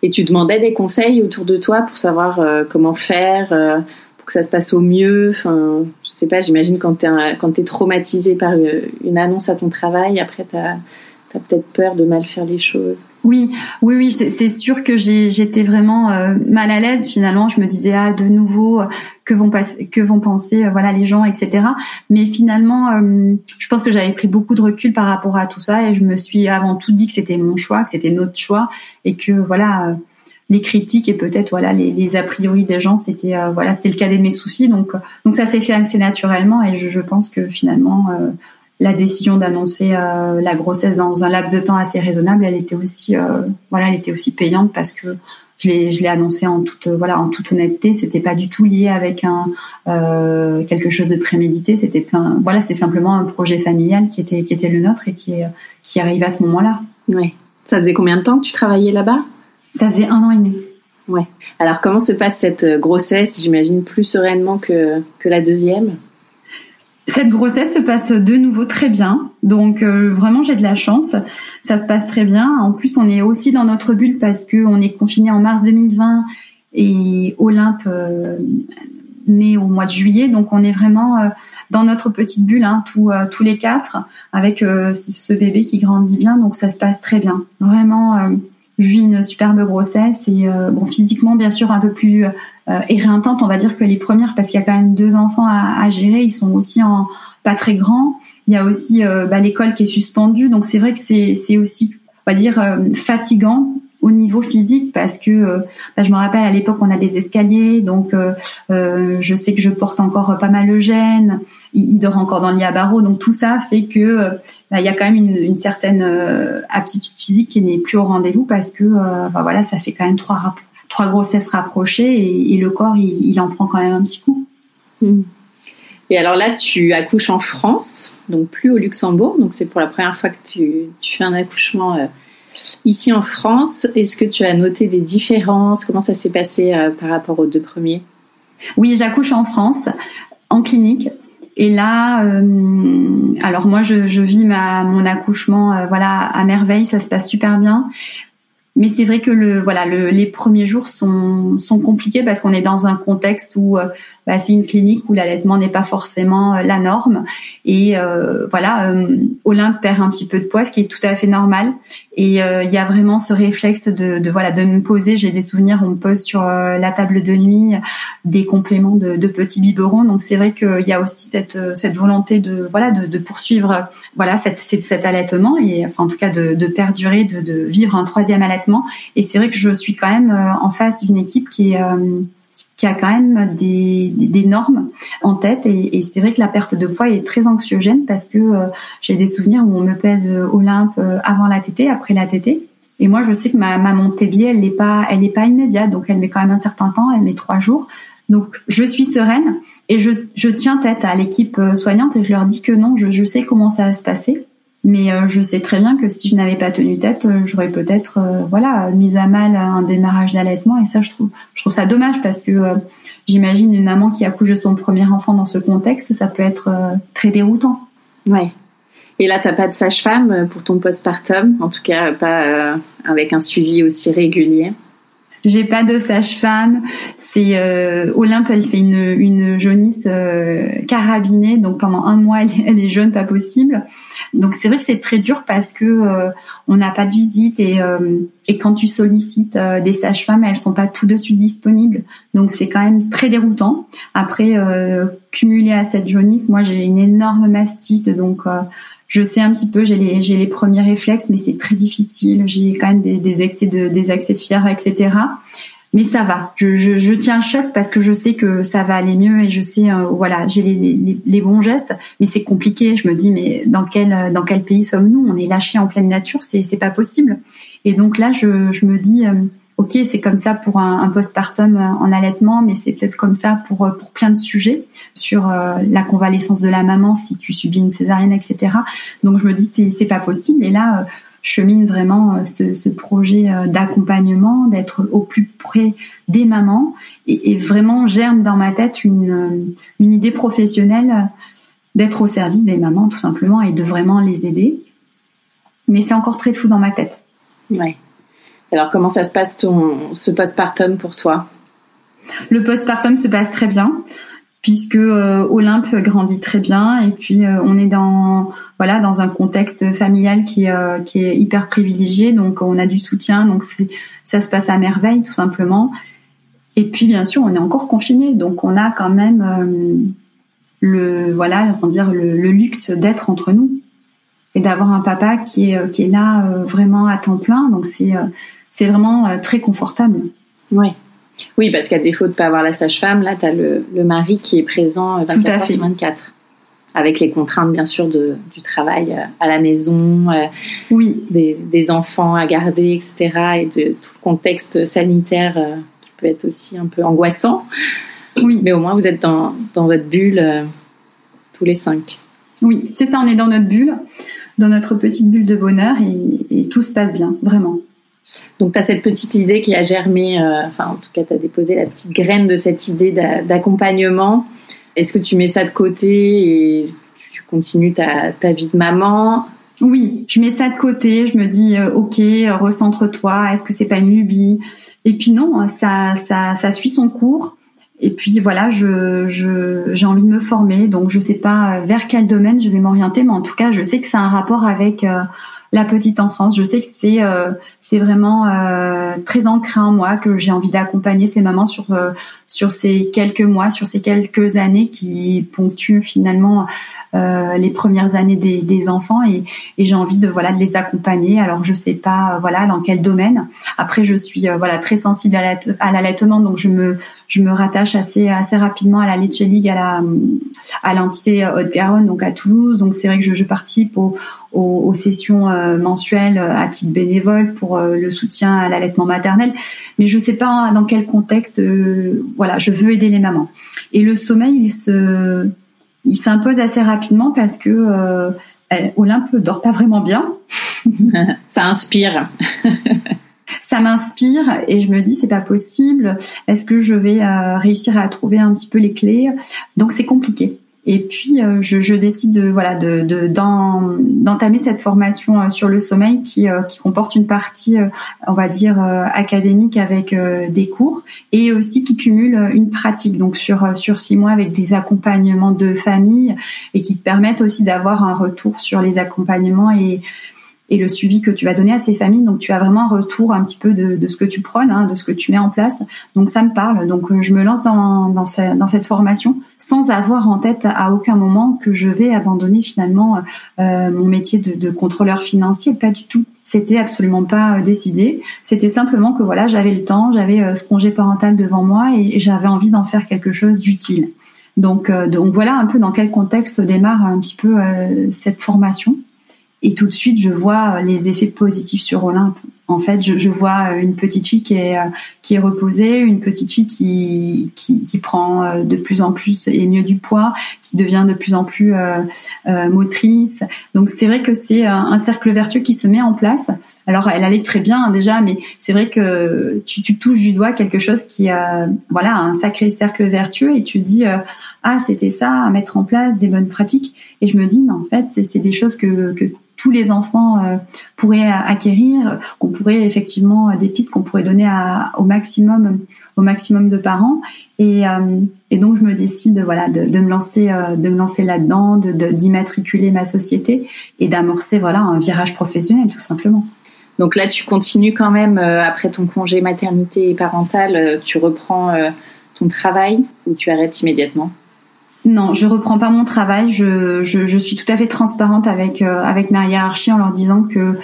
Et tu demandais des conseils autour de toi pour savoir euh, comment faire euh, pour que ça se passe au mieux? Enfin, je sais pas. J'imagine quand t'es quand t'es traumatisé par euh, une annonce à ton travail, après t'as as, peut-être peur de mal faire les choses. Oui, oui, oui, c'est sûr que j'étais vraiment euh, mal à l'aise. Finalement, je me disais ah de nouveau que vont passer, que vont penser euh, voilà les gens, etc. Mais finalement, euh, je pense que j'avais pris beaucoup de recul par rapport à tout ça et je me suis avant tout dit que c'était mon choix, que c'était notre choix et que voilà les critiques et peut-être voilà les, les, a priori des gens c'était voilà c'était le cadet de mes soucis donc donc ça s'est fait assez naturellement et je, je pense que finalement la décision d'annoncer la grossesse dans un laps de temps assez raisonnable, elle était aussi, voilà, elle était aussi payante parce que je l'ai je l'ai annoncé en toute voilà en toute honnêteté. C'était pas du tout lié avec un euh, quelque chose de prémédité. C'était plein voilà c'était simplement un projet familial qui était qui était le nôtre et qui qui arrivait à ce moment-là. Ouais. Ça faisait combien de temps que tu travaillais là-bas? Ça faisait un an et demi. Ouais. Alors comment se passe cette grossesse? J'imagine plus sereinement que que la deuxième cette grossesse se passe de nouveau très bien. Donc euh, vraiment j'ai de la chance. Ça se passe très bien. En plus on est aussi dans notre bulle parce que on est confiné en mars 2020 et Olympe euh, né au mois de juillet. Donc on est vraiment euh, dans notre petite bulle, hein, tous, tous les quatre, avec ce bébé qui grandit bien. Donc ça se passe très bien. Vraiment je vis une superbe grossesse et euh, bon physiquement bien sûr un peu plus euh, éreintante on va dire que les premières parce qu'il y a quand même deux enfants à, à, gérer. Ils sont aussi en pas très grands. Il y a aussi euh, bah, l'école qui est suspendue. Donc c'est vrai que c'est c'est aussi on va dire euh, fatigant au niveau physique parce que euh, bah, je me rappelle à l'époque on a des escaliers donc euh, euh, je sais que je porte encore pas mal le gène il, dort encore dans le lit à barreaux donc tout ça fait que bah, il y a quand même une, certaine aptitude physique qui n'est plus au rendez-vous parce que bah, voilà ça fait quand même trois grossesses rapprochées et, le corps il, en prend quand même un petit coup mmh. Et alors là, tu accouches en France, donc plus au Luxembourg. Donc c'est pour la première fois que tu fais un accouchement Ici en France, est-ce que tu as noté des différences? Comment ça s'est passé euh, par rapport aux deux premiers? Oui, j'accouche en France, en clinique. Et là, euh, alors moi, je, vis ma, mon accouchement, euh, voilà, à merveille, ça se passe super bien. Mais c'est vrai que le, voilà, le, les premiers jours sont, sont compliqués parce qu'on est dans un contexte où bah, c'est une clinique où l'allaitement n'est pas forcément euh, la norme. Et euh, voilà, euh, Olympe perd un petit peu de poids, ce qui est tout à fait normal. Et il y a vraiment ce réflexe de, de voilà de me poser. J'ai des souvenirs, on me pose sur la table de nuit des compléments de, de petits biberons. Donc c'est vrai qu'il y a aussi cette, cette volonté de voilà de, de poursuivre voilà cette, cet allaitement et enfin en tout cas de, de perdurer, de, de vivre un troisième allaitement. Et c'est vrai que je suis quand même en face d'une équipe qui est qui a quand même des, des, normes en tête et, et c'est vrai que la perte de poids est très anxiogène parce que euh, j'ai des souvenirs où on me pèse Olympe euh, avant la tétée, après la tétée. Et moi, je sais que ma, ma montée de lait, elle n'est pas, elle n'est pas immédiate, donc elle met quand même un certain temps, elle met trois jours. Donc, je suis sereine et je, je tiens tête à l'équipe euh, soignante et je leur dis que non, je, je sais comment ça va se passer. Mais euh, je sais très bien que si je n'avais pas tenu tête, euh, j'aurais peut-être euh, voilà mis à mal un démarrage d'allaitement. Et ça, je trouve, je ça dommage parce que j'imagine une maman qui accouche de son premier enfant dans ce contexte, ça peut être très déroutant. Ouais. Et là, t'as pas de sage-femme pour ton postpartum, en tout cas pas avec un suivi aussi régulier. J'ai pas de sage-femme. C'est euh, Olympe, elle fait une, une jaunisse euh, carabinée, donc pendant un mois, (laughs) elle, est jaune, pas possible. Donc c'est vrai que c'est très dur parce que euh, on n'a pas de visite et, euh, et quand tu sollicites euh, des sages-femmes, elles sont pas tout de suite disponibles. Donc c'est quand même très déroutant. Après, cumulé à cette jaunisse, moi j'ai une énorme mastite, donc je sais un petit peu, j'ai les, j'ai les premiers réflexes, mais c'est très difficile. J'ai quand même des, des, excès de, des accès de fièvre, etc. Mais ça va. Je, je, je, tiens choc parce que je sais que ça va aller mieux et je sais, euh, voilà, j'ai les, les, les, bons gestes. Mais c'est compliqué. Je me dis, mais dans quel, dans quel pays sommes-nous? On est lâchés en pleine nature, c'est, c'est pas possible. Et donc là, je, je me dis, euh, ok, c'est comme ça pour un, un postpartum euh, en allaitement, mais c'est peut-être comme ça pour euh, pour plein de sujets sur euh, la convalescence de la maman si tu subis une césarienne, etc. Donc je me dis c'est c'est pas possible. Et là, je chemine vraiment ce, projet d'accompagnement, d'être au plus près des mamans et, et, vraiment germe dans ma tête une une idée professionnelle d'être au service des mamans tout simplement et de vraiment les aider. Mais c'est encore très flou dans ma tête. Ouais. Alors, comment ça se passe ton, ce postpartum pour toi? Le postpartum se passe très bien puisque euh, Olympe grandit très bien et puis euh, on est dans voilà dans un contexte familial qui euh, qui est hyper privilégié donc on a du soutien donc ça se passe à merveille tout simplement. Et puis bien sûr on est encore confiné donc on a quand même le voilà on dire le, le luxe d'être entre nous et d'avoir un papa qui est qui est là vraiment à temps plein donc c'est c'est vraiment euh, très confortable. Oui. Oui, parce qu'à défaut de pas avoir la sage-femme, là, tu as le, le, mari qui est présent 24 euh, heures sur 24. avec les contraintes bien sûr de, du travail à la maison, oui, des, des, enfants à garder, etc. et de tout le contexte sanitaire qui peut être aussi un peu angoissant. Oui. Mais au moins vous êtes dans, dans votre bulle tous les cinq. Oui, c'est ça, on est dans notre bulle, dans notre petite bulle de bonheur et, et tout se passe bien, vraiment. Donc, tu as cette petite idée qui a germé, euh, enfin, en tout cas, tu as déposé la petite graine de cette idée d'accompagnement. Est-ce que tu mets ça de côté et tu, continues ta, vie de maman? Oui, je mets ça de côté. Je me dis, euh, OK, recentre-toi. Est-ce que c'est pas une lubie? Et puis non, ça, ça, ça suit son cours. Et puis voilà, j'ai envie de me former, donc je sais pas vers quel domaine je vais m'orienter, mais en tout cas, je sais que c'est un rapport avec euh, la petite enfance. Je sais que c'est euh, c'est vraiment euh, très ancré en moi que j'ai envie d'accompagner ces mamans sur sur ces quelques mois, sur ces quelques années qui ponctuent finalement euh, les premières années des, des enfants et, et j'ai envie de voilà de les accompagner. Alors je sais pas euh, voilà dans quel domaine. Après je suis euh, voilà très sensible à l'allaitement donc je me je me rattache assez assez rapidement à la Leche League à la à l'entité Haute-Garonne donc à Toulouse. Donc c'est vrai que je, je participe aux, aux, sessions mensuelles à titre bénévole pour le soutien à l'allaitement maternel. Mais je sais pas dans quel contexte voilà je veux aider les mamans. Et le sommeil il se il s'impose assez rapidement parce que euh, Olympe dort pas vraiment bien. (laughs) Ça inspire. (laughs) ça m'inspire et je me dis c'est pas possible. Est-ce que je vais euh, réussir à trouver un petit peu les clés? Donc c'est compliqué. Et puis euh, je, je, décide de voilà de d'entamer cette formation euh, sur le sommeil qui, euh, qui comporte une partie on va dire académique avec des cours et aussi qui cumule une pratique. Donc sur sur six mois avec des accompagnements de famille et qui te permettent aussi d'avoir un retour sur les accompagnements et et le suivi que tu vas donner à ces familles. Donc tu as vraiment un retour un petit peu de, de ce que tu prônes, hein, de ce que tu mets en place. Donc ça me parle. Donc euh, je me lance dans, dans, dans, cette formation sans avoir en tête à aucun moment que je vais abandonner finalement euh, mon métier de, de, contrôleur financier. Pas du tout. C'était absolument pas euh, décidé. C'était simplement que voilà, j'avais le temps, j'avais euh, ce congé parental devant moi et, j'avais envie d'en faire quelque chose d'utile. Donc, donc voilà un peu dans quel contexte démarre un petit peu cette formation et tout de suite je vois euh, les effets positifs sur Olympe. En fait, je, je vois euh, une petite fille qui est euh, qui est reposée, une petite fille qui, qui, qui prend de plus en plus et mieux du poids, qui devient de plus en plus euh, motrice. Donc c'est vrai que c'est un, cercle vertueux qui se met en place. Alors elle allait très bien hein, déjà, mais c'est vrai que tu, tu touches du doigt quelque chose qui a voilà un sacré cercle vertueux et tu dis ah c'était ça mettre en place des bonnes pratiques. Et je me dis mais en fait c'est des choses que, que tous les enfants euh, pourraient acquérir, qu'on pourrait effectivement euh, des pistes qu'on pourrait donner à, au maximum au maximum de parents et, euh, et donc je me décide voilà de, de me lancer de me lancer là-dedans, de d'immatriculer ma société et d'amorcer voilà un virage professionnel tout simplement. Donc là tu continues quand même après ton congé maternité et parental, tu reprends ton travail ou tu arrêtes immédiatement? Non, je reprends pas mon travail. Je, je, suis tout à fait transparente avec euh, avec ma hiérarchie en leur disant que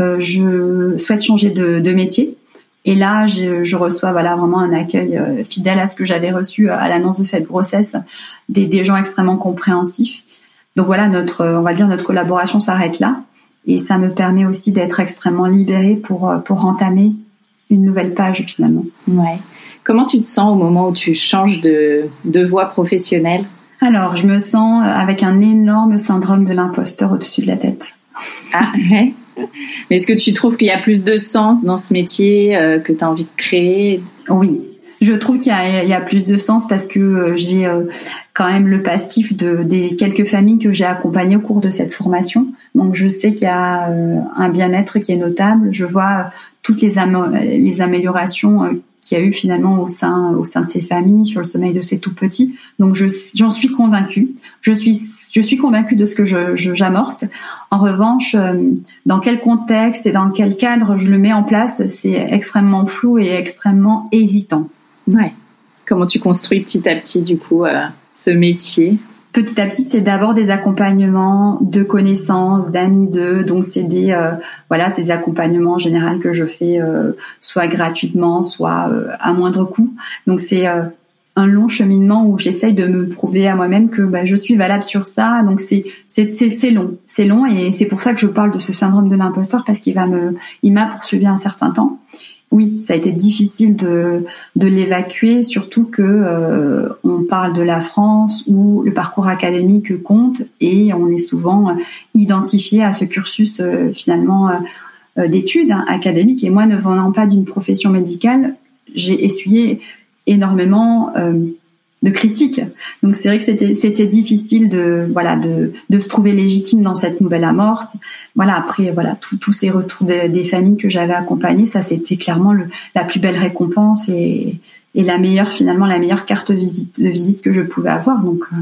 euh, je souhaite changer de, de, métier. Et là, je, je, reçois voilà vraiment un accueil euh, fidèle à ce que j'avais reçu à l'annonce de cette grossesse, des, des gens extrêmement compréhensifs. Donc voilà, notre on va dire notre collaboration s'arrête là, et ça me permet aussi d'être extrêmement libérée pour pour entamer une nouvelle page finalement. Ouais. Comment tu te sens au moment où tu changes de, de voie professionnelle? Alors, je me sens avec un énorme syndrome de l'imposteur au-dessus de la tête. Ah, Mais est-ce que tu trouves qu'il y a plus de sens dans ce métier euh, que tu as envie de créer? Oui, je trouve qu'il y, y, a plus de sens parce que euh, j'ai euh, quand même le passif de, des quelques familles que j'ai accompagnées au cours de cette formation. Donc je sais qu'il y a un bien-être qui est notable. Je vois toutes les, les améliorations qu'il y a eu finalement au sein au sein de ces familles sur le sommeil de ces tout petits. Donc je j'en suis convaincue. Je suis je suis convaincue de ce que je j'amorce. En revanche, euh, dans quel contexte et dans quel cadre je le mets en place, c'est extrêmement flou et extrêmement hésitant. Ouais. Comment tu construis petit à petit du coup euh, ce métier? Petit à petit, c'est d'abord des accompagnements de connaissances, d'amis d'eux. Donc, c'est des euh, voilà, des accompagnements en général que je fais euh, soit gratuitement, soit euh, à moindre coût. Donc, c'est un un long cheminement où j'essaye de me prouver à moi-même que bah, je suis valable sur ça. Donc c'est c'est c'est long, c'est long et c'est pour ça que je parle de ce syndrome de l'imposteur parce qu'il va me il m'a poursuivi un certain temps. Oui, ça a été difficile de l'évacuer, surtout que euh, on parle de la France où le parcours académique compte et on est souvent identifié à ce cursus euh, finalement euh, d'études hein, académiques. Et moi, ne venant pas d'une profession médicale, j'ai essuyé énormément de critiques. Donc c'est vrai que c'était c'était difficile de voilà de de se trouver légitime dans cette nouvelle amorce. Voilà après voilà tous ces retours des familles que j'avais accompagnées, ça c'était clairement le, la plus belle récompense et et la meilleure finalement la meilleure carte visite de visite que je pouvais avoir. Donc euh,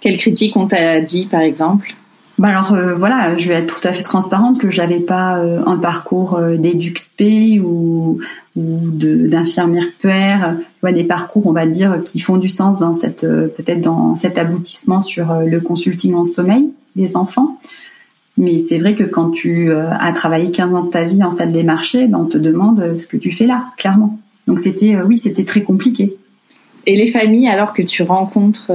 quelles critiques on t'a dit par exemple? Bah alors euh, voilà, je vais être tout à fait transparente que j'avais pas euh, un parcours euh, d'éduxp ou ou d'infirmière puère, ouais, des parcours on va dire qui font du sens dans cette peut-être dans cet aboutissement sur le consulting en sommeil des enfants. Mais c'est vrai que quand tu as travaillé 15 ans de ta vie en salle des marchés, ben on te demande ce que tu fais là, clairement. Donc c'était oui, c'était très compliqué. Et les familles alors que tu rencontres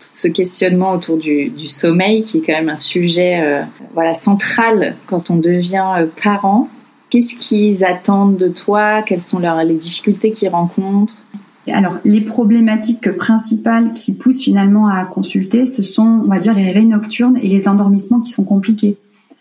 ce questionnement autour du, sommeil, qui est quand même un sujet euh, voilà, central quand on devient euh, parent. Qu'est-ce qu'ils attendent de toi? Quelles sont les difficultés qu'ils rencontrent? Alors, les problématiques principales qui poussent finalement à consulter, ce sont, on va dire, les réveils nocturnes et les endormissements qui sont compliqués.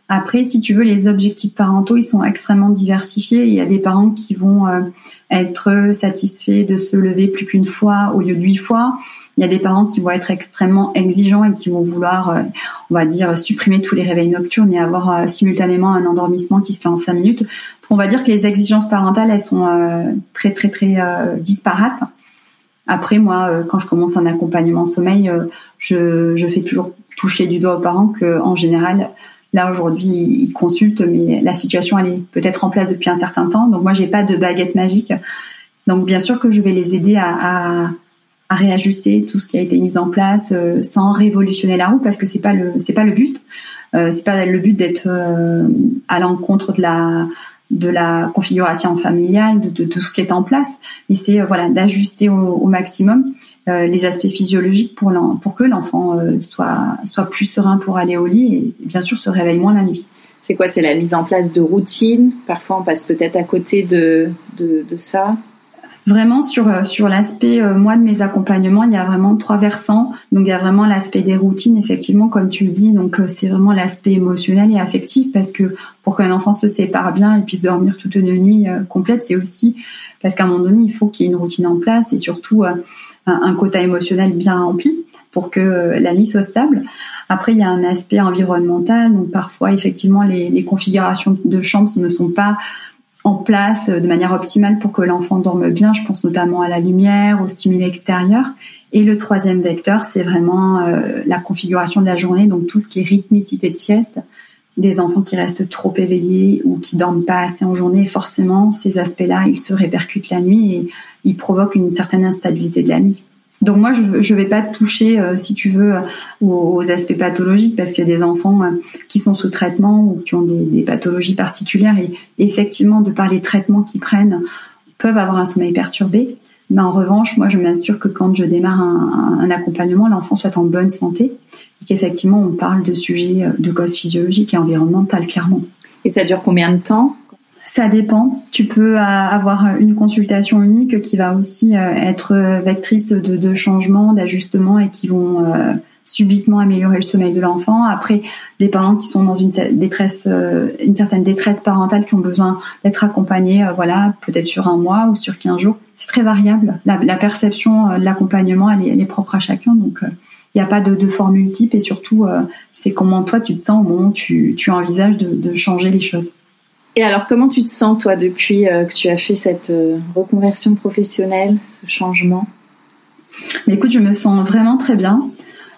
Après, si tu veux, les objectifs parentaux, ils sont extrêmement diversifiés. Il y a des parents qui vont euh, être satisfaits de se lever plus qu'une fois au lieu de huit fois. Il y a des parents qui vont être extrêmement exigeants et qui vont vouloir, euh, on va dire, supprimer tous les réveils nocturnes et avoir euh, simultanément un endormissement qui se fait en cinq minutes. Donc, on va dire que les exigences parentales, elles sont euh, très, très, très disparates. Après, moi, quand je commence un accompagnement sommeil, je, je fais toujours toucher du doigt aux parents que, en général, Là aujourd'hui, ils consultent, mais la situation elle est peut-être en place depuis un certain temps. Donc moi, j'ai pas de baguette magique. Donc bien sûr que je vais les aider à, à, à réajuster tout ce qui a été mis en place euh, sans révolutionner la roue parce que c'est pas le c'est pas le but. Euh, c'est pas le but d'être euh, à l'encontre de la de la configuration familiale de, tout ce qui est en place mais c'est euh, voilà d'ajuster au, maximum les aspects physiologiques pour pour que l'enfant soit soit plus serein pour aller au lit et bien sûr se réveille moins la nuit. C'est quoi c'est la mise en place de routine parfois on passe peut-être à côté de, de ça? Vraiment sur euh, sur l'aspect euh, moi de mes accompagnements, il y a vraiment trois versants. Donc il y a vraiment l'aspect des routines effectivement comme tu le dis. Donc euh, c'est vraiment l'aspect émotionnel et affectif parce que pour qu'un enfant se sépare bien et puisse dormir toute une nuit complète, c'est aussi parce qu'à un moment donné, il faut qu'il y ait une routine en place et surtout un, un quota émotionnel bien rempli pour que la nuit soit stable. Après, il y a un aspect environnemental. Donc parfois, effectivement, les, les configurations de chambre ne sont pas en place de manière optimale pour que l'enfant dorme bien. Je pense notamment à la lumière, aux stimuli extérieurs. Et le troisième vecteur, c'est vraiment euh, la configuration de la journée, donc tout ce qui est rythmicité de sieste, des enfants qui restent trop éveillés ou qui dorment pas assez en journée. Forcément, ces aspects-là, ils se répercutent la nuit et ils provoquent une certaine instabilité de la nuit. Donc moi, je ne vais pas toucher, euh, si tu veux, aux, aspects pathologiques parce qu'il y a des enfants euh, qui sont sous traitement ou qui ont des, pathologies particulières et effectivement, de par les traitements qu'ils prennent, peuvent avoir un sommeil perturbé. Mais en revanche, moi, je m'assure que quand je démarre un, un accompagnement, l'enfant soit en bonne santé et qu'effectivement, on parle de sujets euh, de causes physiologiques et environnementales, clairement. Et ça dure combien de temps? Ça dépend. Tu peux euh, avoir une consultation unique qui va aussi euh, être vectrice de, changements, d'ajustements et qui vont euh, subitement améliorer le sommeil de l'enfant. Après, des parents qui sont dans une détresse, une certaine détresse parentale, qui ont besoin d'être accompagnés, voilà, peut-être sur un mois ou sur 15 jours. C'est très variable. La, perception de l'accompagnement, elle, est, propre à chacun. Donc, il n'y a pas de, formule type et surtout, c'est comment toi tu te sens au moment où tu, envisages de changer les choses. Et alors, comment tu te sens, toi, depuis euh, que tu as fait cette euh, reconversion professionnelle, ce changement? Mais Écoute, je me sens vraiment très bien.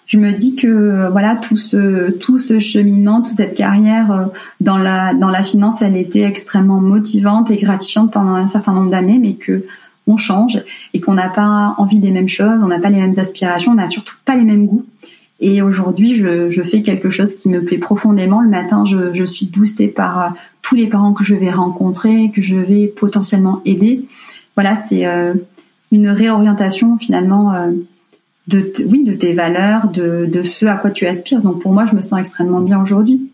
Je me dis que euh, voilà tout ce tout ce cheminement, toute cette carrière dans la dans la finance, elle était extrêmement motivante et gratifiante pendant un certain nombre d'années, mais que on change et qu'on n'a pas envie des mêmes choses, on n'a pas les mêmes aspirations, on n'a surtout pas les mêmes goûts. Et aujourd'hui, je, fais quelque chose qui me plaît profondément. Le matin, je, suis boostée par euh, tous les parents que je vais rencontrer, que je vais potentiellement aider. Voilà, c'est euh, une réorientation finalement de oui de tes valeurs, de, de ce à quoi tu aspires. Donc pour moi, je me sens extrêmement bien aujourd'hui.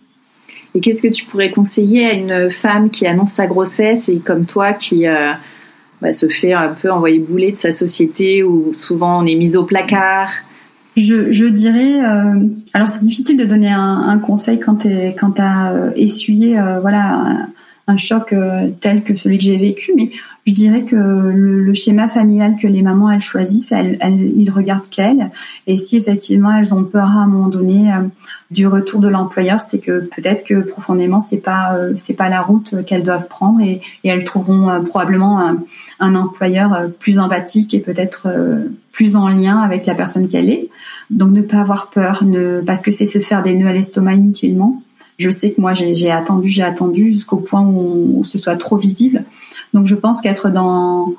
Et qu'est-ce que tu pourrais conseiller à une femme qui annonce sa grossesse et comme toi qui bah, se fait un peu envoyer bouler de sa société où souvent on est mis au placard? Je, je dirais, euh, alors c'est difficile de donner un, conseil quand tu quand as euh, essuyé euh, voilà un choc euh, tel que celui que j'ai vécu, mais je dirais que le, schéma familial que les mamans elles choisissent, elles, elles ils regardent qu'elles. Et si effectivement elles ont peur à un moment donné euh, du retour de l'employeur, c'est que peut-être que profondément c'est pas euh, c'est pas la route qu'elles doivent prendre et, et elles trouveront probablement un, un, employeur plus empathique et peut-être plus en lien avec la personne qu'elle est. Donc ne pas avoir peur, ne parce que c'est se faire des nœuds à l'estomac inutilement. Je sais que moi, j'ai attendu, j'ai attendu jusqu'au point où, ce soit trop visible. Donc, je pense qu'être dans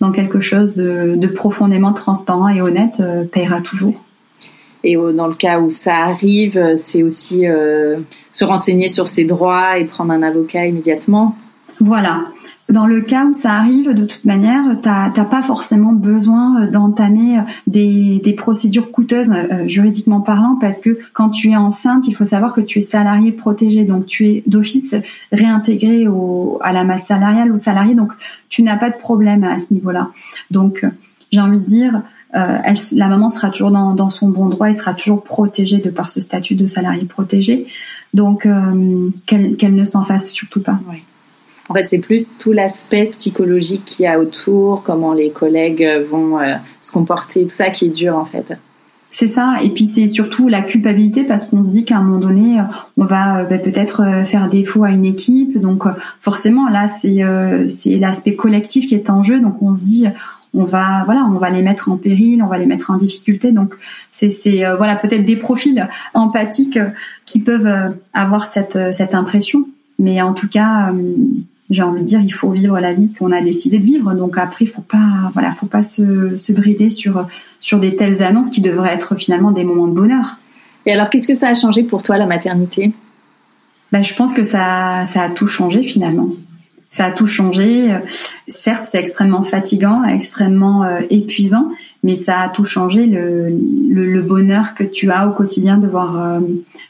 dans quelque chose de, profondément transparent et honnête euh, payera toujours. Et dans le cas où ça arrive, c'est aussi euh, se renseigner sur ses droits et prendre un avocat immédiatement. Voilà. Dans le cas où ça arrive, de toute manière, t'as pas forcément besoin euh, d'entamer euh, des, des, procédures coûteuses euh, juridiquement parlant, parce que quand tu es enceinte, il faut savoir que tu es salarié protégé, donc tu es d'office réintégré au, à la masse salariale, au salarié, donc tu n'as pas de problème à ce niveau-là. Donc j'ai envie de dire, euh, elle, la maman sera toujours dans, dans, son bon droit et sera toujours protégée de par ce statut de salarié protégé. Donc, euh, qu'elle ne s'en fasse surtout pas. Oui. En fait, c'est plus tout l'aspect psychologique qu'il y a autour, comment les collègues vont euh, se comporter, tout ça qui est dur en fait. C'est ça, et puis c'est surtout la culpabilité parce qu'on se dit qu'à un moment donné, on va euh, bah, peut-être euh, faire défaut à une équipe. Donc forcément, là, c'est l'aspect collectif qui est en jeu. Donc on se dit, on va voilà, on va les mettre en péril, on va les mettre en difficulté. Donc c'est c'est voilà peut-être des profils empathiques qui peuvent avoir cette cette impression. Mais en tout cas, j'ai envie de dire, il faut vivre la vie qu'on a décidé de vivre. Donc après, il faut pas, voilà, faut pas se, se brider sur sur des telles annonces qui devraient être finalement des moments de bonheur. Et alors, qu'est-ce que ça a changé pour toi la maternité? Ben, je pense que ça ça a tout changé finalement. Ça a tout changé. Certes, c'est extrêmement fatigant, extrêmement euh, épuisant, mais ça a tout changé. Le, le, bonheur que tu as au quotidien de voir euh,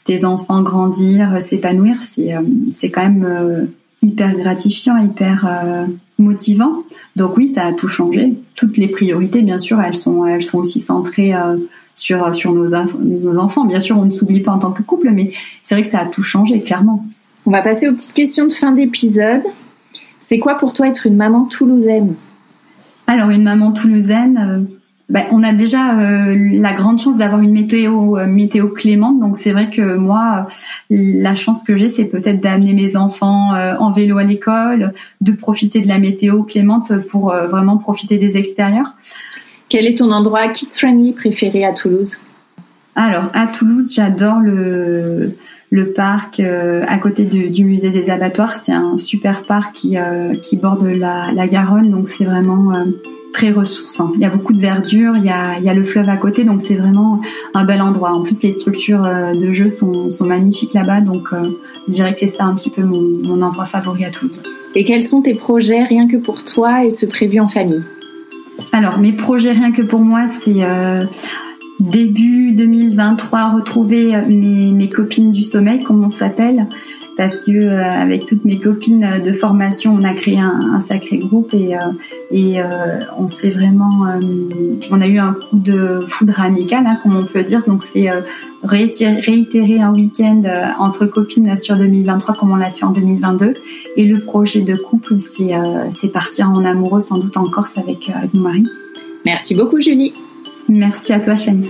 tes enfants grandir, s'épanouir, c'est euh, c'est quand même hyper gratifiant, hyper euh, motivant. Donc oui, ça a tout changé. Toutes les priorités, bien sûr, elles sont, elles sont aussi centrées euh, sur sur nos, nos enfants. Bien sûr, on ne s'oublie pas en tant que couple, mais c'est vrai que ça a tout changé, clairement. On va passer aux petites questions de fin d'épisode. C'est quoi pour toi être une maman toulousaine? Alors une maman toulousaine. Euh, ben, on a déjà euh, la grande chance d'avoir une météo euh, météo clémente. Donc c'est vrai que moi, la chance que j'ai, c'est peut-être d'amener mes enfants euh, en vélo à l'école, de profiter de la météo clémente pour vraiment profiter des extérieurs. Quel est ton endroit kid-friendly préféré à Toulouse? Alors à Toulouse, j'adore le le parc à côté du musée des abattoirs. C'est un super parc qui qui borde la, la Garonne, donc c'est vraiment très ressourçant. Il y a beaucoup de verdure, il y a, il y a le fleuve à côté, donc c'est vraiment un bel endroit. En plus, les structures euh, de jeu sont, sont magnifiques là-bas, donc euh, je dirais que c'est ça un petit peu mon, mon endroit favori à Toulouse. Et quels sont tes projets rien que pour toi et ce prévu en famille? Alors, mes projets rien que pour moi, c'est... Euh, début 2023 retrouver mes, mes copines du sommeil comme on s'appelle parce que euh, avec toutes mes copines de formation, on a créé un, sacré groupe et, euh, et euh, on s'est vraiment, on a eu un coup de foudre amical, hein, comme on peut dire. Donc c'est réitérer, un week-end entre copines sur 2023 comme on l'a fait en 2022. Et le projet de couple, c'est c'est partir en amoureux sans doute en Corse avec, avec mon mari. Merci beaucoup Julie. Merci à toi Chani.